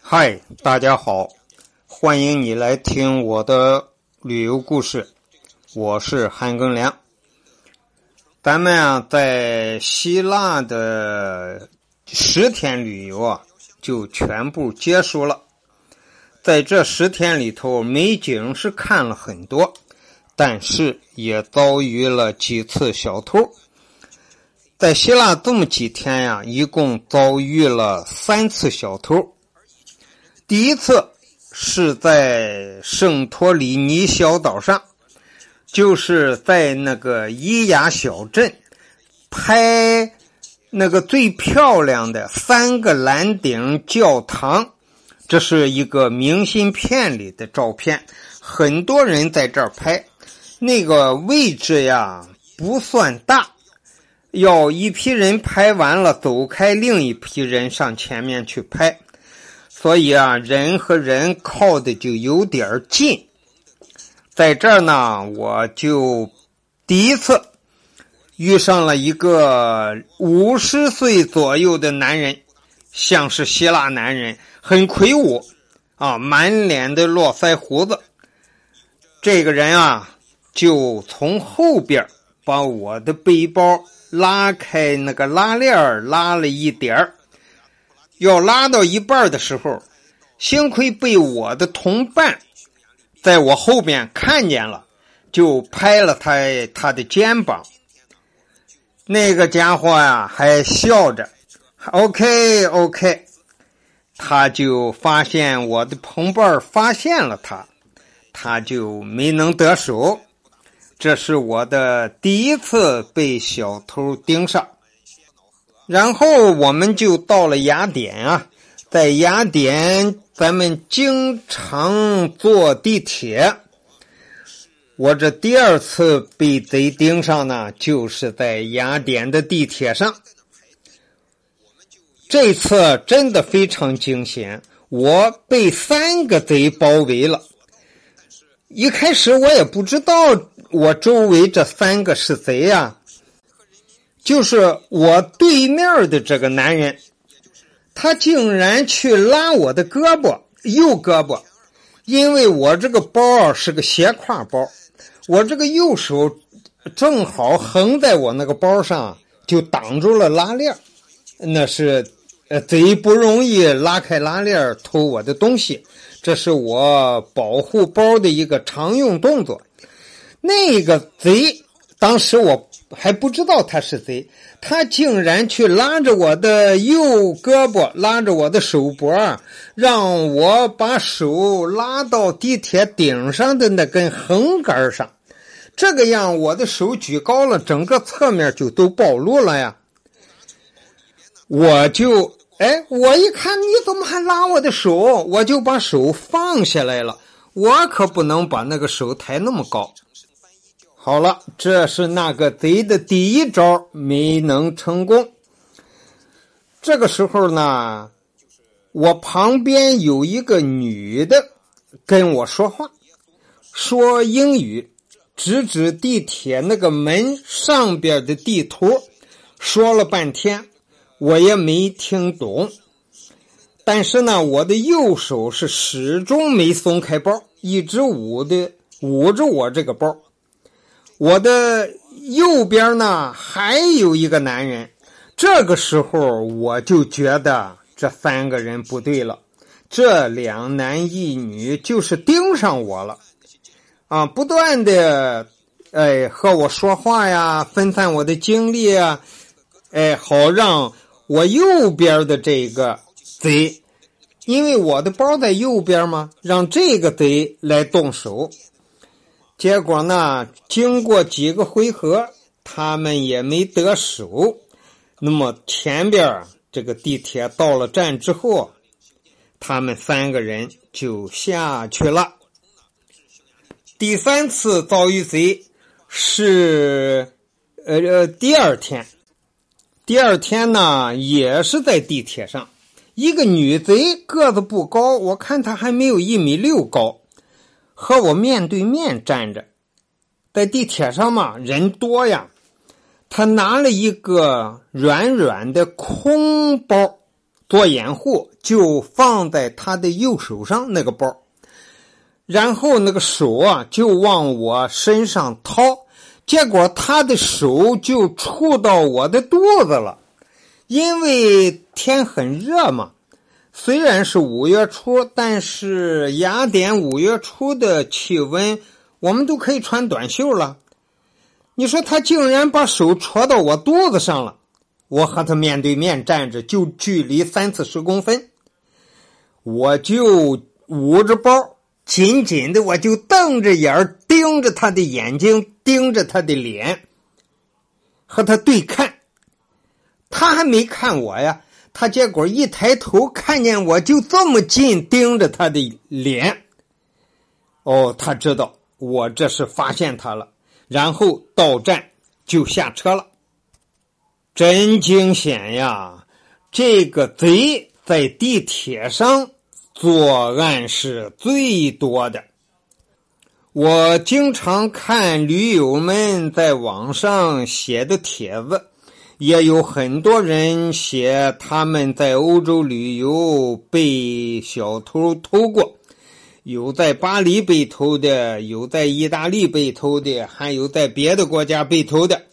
嗨，大家好，欢迎你来听我的旅游故事。我是韩庚良。咱们啊，在希腊的十天旅游啊，就全部结束了。在这十天里头，美景是看了很多，但是也遭遇了几次小偷。在希腊这么几天呀，一共遭遇了三次小偷。第一次是在圣托里尼小岛上，就是在那个伊雅小镇拍那个最漂亮的三个蓝顶教堂，这是一个明信片里的照片，很多人在这儿拍。那个位置呀不算大。要一批人拍完了走开，另一批人上前面去拍，所以啊，人和人靠的就有点近。在这儿呢，我就第一次遇上了一个五十岁左右的男人，像是希腊男人，很魁梧啊，满脸的络腮胡子。这个人啊，就从后边把我的背包。拉开那个拉链拉了一点，要拉到一半的时候，幸亏被我的同伴在我后边看见了，就拍了他他的肩膀。那个家伙呀，还笑着，OK OK，他就发现我的同伴发现了他，他就没能得手。这是我的第一次被小偷盯上，然后我们就到了雅典啊，在雅典咱们经常坐地铁。我这第二次被贼盯上呢，就是在雅典的地铁上。这次真的非常惊险，我被三个贼包围了。一开始我也不知道。我周围这三个是贼呀，就是我对面的这个男人，他竟然去拉我的胳膊，右胳膊，因为我这个包是个斜挎包，我这个右手正好横在我那个包上，就挡住了拉链那是呃贼不容易拉开拉链偷我的东西，这是我保护包的一个常用动作。那个贼，当时我还不知道他是贼，他竟然去拉着我的右胳膊，拉着我的手脖，让我把手拉到地铁顶上的那根横杆上。这个样，我的手举高了，整个侧面就都暴露了呀。我就哎，我一看你怎么还拉我的手，我就把手放下来了。我可不能把那个手抬那么高。好了，这是那个贼的第一招没能成功。这个时候呢，我旁边有一个女的跟我说话，说英语，指指地铁那个门上边的地图，说了半天，我也没听懂。但是呢，我的右手是始终没松开包，一直捂的捂着我这个包。我的右边呢，还有一个男人。这个时候，我就觉得这三个人不对了。这两男一女就是盯上我了，啊，不断的哎和我说话呀，分散我的精力啊，哎，好让我右边的这个贼，因为我的包在右边嘛，让这个贼来动手。结果呢？经过几个回合，他们也没得手。那么前边这个地铁到了站之后，他们三个人就下去了。第三次遭遇贼是呃呃第二天，第二天呢也是在地铁上，一个女贼个子不高，我看她还没有一米六高。和我面对面站着，在地铁上嘛，人多呀。他拿了一个软软的空包，做掩护，就放在他的右手上那个包，然后那个手啊就往我身上掏，结果他的手就触到我的肚子了，因为天很热嘛。虽然是五月初，但是雅典五月初的气温，我们都可以穿短袖了。你说他竟然把手戳到我肚子上了，我和他面对面站着，就距离三四十公分，我就捂着包，紧紧的，我就瞪着眼盯着他的眼睛，盯着他的脸，和他对看。他还没看我呀。他结果一抬头，看见我就这么近盯着他的脸。哦，他知道我这是发现他了，然后到站就下车了。真惊险呀！这个贼在地铁上作案是最多的。我经常看驴友们在网上写的帖子。也有很多人写他们在欧洲旅游被小偷偷过，有在巴黎被偷的，有在意大利被偷的，还有在别的国家被偷的。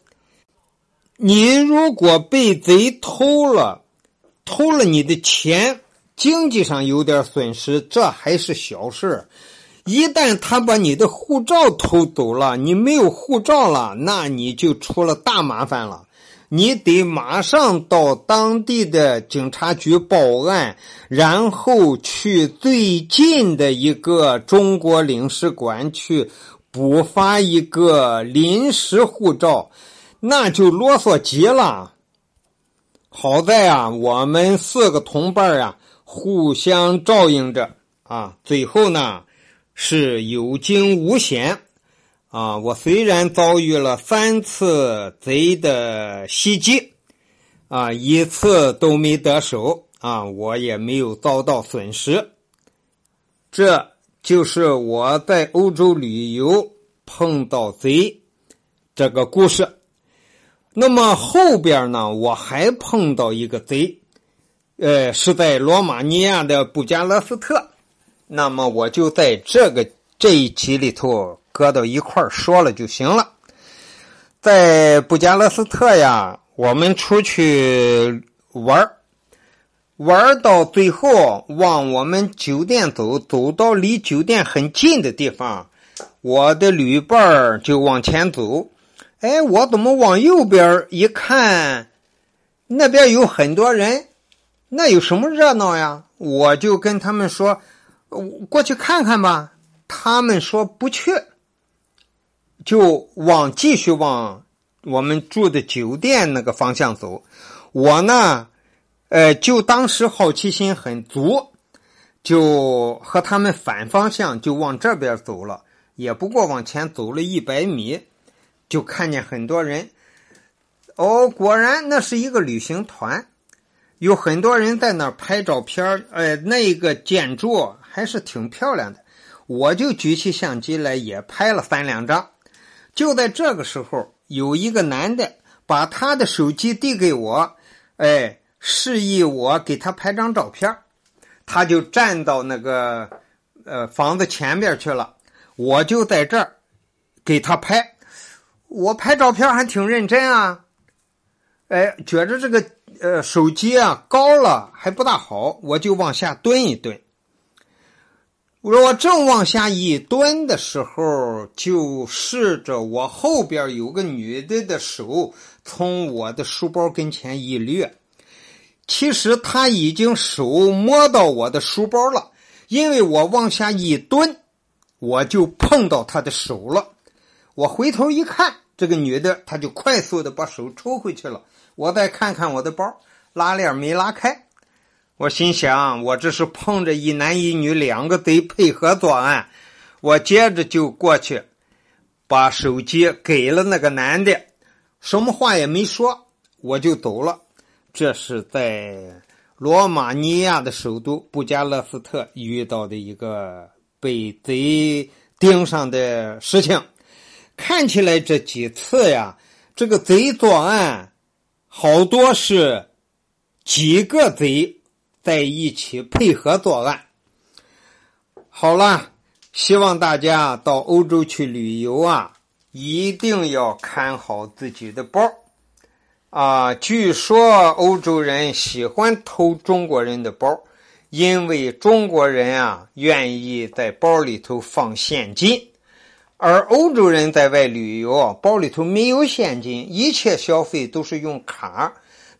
你如果被贼偷了，偷了你的钱，经济上有点损失，这还是小事一旦他把你的护照偷走了，你没有护照了，那你就出了大麻烦了。你得马上到当地的警察局报案，然后去最近的一个中国领事馆去补发一个临时护照，那就啰嗦极了。好在啊，我们四个同伴啊互相照应着啊，最后呢是有惊无险。啊，我虽然遭遇了三次贼的袭击，啊，一次都没得手，啊，我也没有遭到损失。这就是我在欧洲旅游碰到贼这个故事。那么后边呢，我还碰到一个贼，呃，是在罗马尼亚的布加勒斯特。那么我就在这个这一集里头。搁到一块说了就行了。在布加勒斯特呀，我们出去玩玩到最后往我们酒店走，走到离酒店很近的地方，我的旅伴就往前走。哎，我怎么往右边一看，那边有很多人，那有什么热闹呀？我就跟他们说，过去看看吧。他们说不去。就往继续往我们住的酒店那个方向走，我呢，呃，就当时好奇心很足，就和他们反方向就往这边走了，也不过往前走了一百米，就看见很多人。哦，果然那是一个旅行团，有很多人在那儿拍照片呃，那一个建筑还是挺漂亮的，我就举起相机来也拍了三两张。就在这个时候，有一个男的把他的手机递给我，哎，示意我给他拍张照片他就站到那个呃房子前边去了，我就在这儿给他拍。我拍照片还挺认真啊，哎，觉着这个呃手机啊高了还不大好，我就往下蹲一蹲。我正往下一蹲的时候，就试着我后边有个女的的手从我的书包跟前一掠。其实她已经手摸到我的书包了，因为我往下一蹲，我就碰到她的手了。我回头一看，这个女的她就快速的把手抽回去了。我再看看我的包，拉链没拉开。我心想，我这是碰着一男一女两个贼配合作案，我接着就过去，把手机给了那个男的，什么话也没说，我就走了。这是在罗马尼亚的首都布加勒斯特遇到的一个被贼盯上的事情。看起来这几次呀，这个贼作案好多是几个贼。在一起配合作案。好了，希望大家到欧洲去旅游啊，一定要看好自己的包啊！据说欧洲人喜欢偷中国人的包，因为中国人啊愿意在包里头放现金。而欧洲人在外旅游，包里头没有现金，一切消费都是用卡。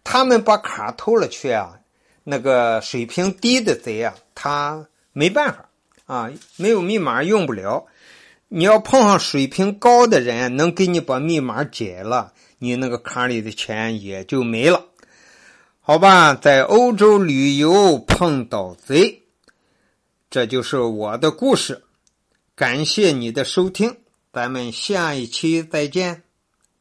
他们把卡偷了去啊，那个水平低的贼啊，他没办法啊，没有密码用不了。你要碰上水平高的人，能给你把密码解了，你那个卡里的钱也就没了。好吧，在欧洲旅游碰到贼，这就是我的故事。感谢你的收听，咱们下一期再见。